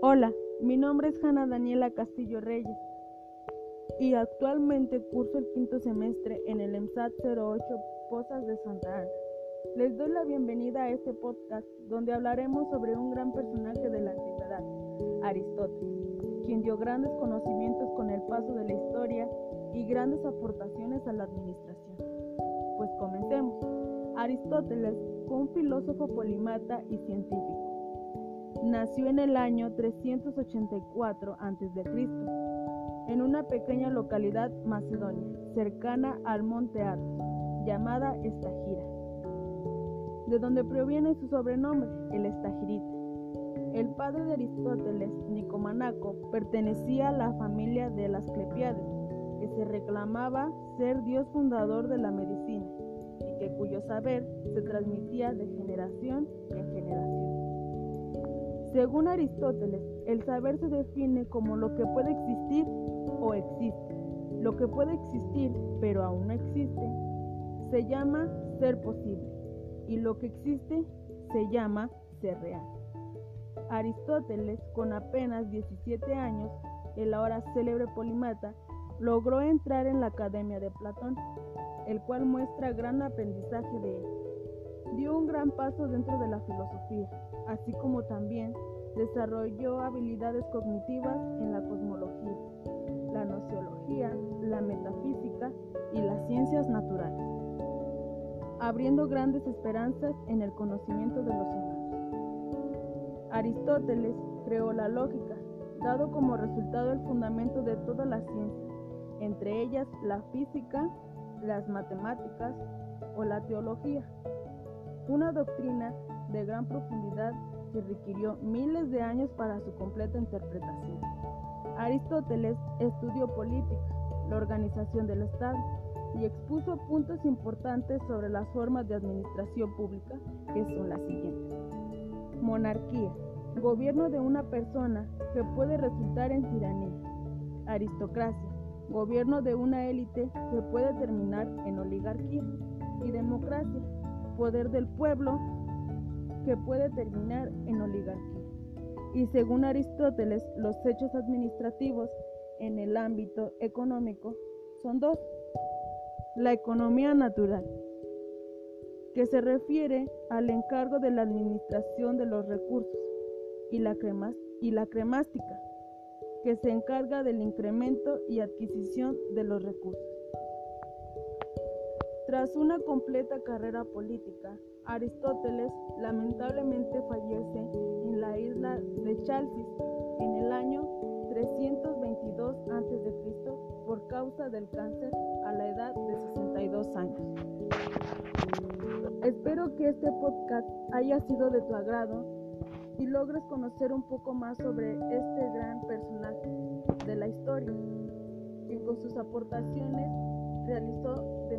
Hola, mi nombre es Hanna Daniela Castillo Reyes y actualmente curso el quinto semestre en el EMSAT 08 Pozas de Santa Ana. Les doy la bienvenida a este podcast donde hablaremos sobre un gran personaje de la antigüedad, Aristóteles, quien dio grandes conocimientos con el paso de la historia y grandes aportaciones a la administración. Pues comencemos. Aristóteles fue un filósofo polimata y científico Nació en el año 384 a.C., en una pequeña localidad macedonia, cercana al monte Athos, llamada Estagira, de donde proviene su sobrenombre, el Estagirita. El padre de Aristóteles, Nicomanaco, pertenecía a la familia de las Clepiades, que se reclamaba ser dios fundador de la medicina y que cuyo saber se transmitía de generación en generación. Según Aristóteles, el saber se define como lo que puede existir o existe. Lo que puede existir, pero aún no existe, se llama ser posible. Y lo que existe se llama ser real. Aristóteles, con apenas 17 años, el ahora célebre polimata, logró entrar en la Academia de Platón, el cual muestra gran aprendizaje de él. Dio un gran paso dentro de la filosofía, así como también desarrolló habilidades cognitivas en la cosmología, la nociología, la metafísica y las ciencias naturales, abriendo grandes esperanzas en el conocimiento de los humanos. Aristóteles creó la lógica, dado como resultado el fundamento de todas las ciencias, entre ellas la física, las matemáticas o la teología, una doctrina de gran profundidad que requirió miles de años para su completa interpretación. Aristóteles estudió política, la organización del Estado y expuso puntos importantes sobre las formas de administración pública que son las siguientes. Monarquía, gobierno de una persona que puede resultar en tiranía. Aristocracia, gobierno de una élite que puede terminar en oligarquía. Y democracia, poder del pueblo que puede terminar en oligarquía. Y según Aristóteles, los hechos administrativos en el ámbito económico son dos. La economía natural, que se refiere al encargo de la administración de los recursos, y la, y la cremástica, que se encarga del incremento y adquisición de los recursos. Tras una completa carrera política, Aristóteles lamentablemente fallece en la isla de Chalcis en el año 322 a.C. por causa del cáncer a la edad de 62 años. Espero que este podcast haya sido de tu agrado y logres conocer un poco más sobre este gran personaje de la historia, quien con sus aportaciones realizó conocimientos.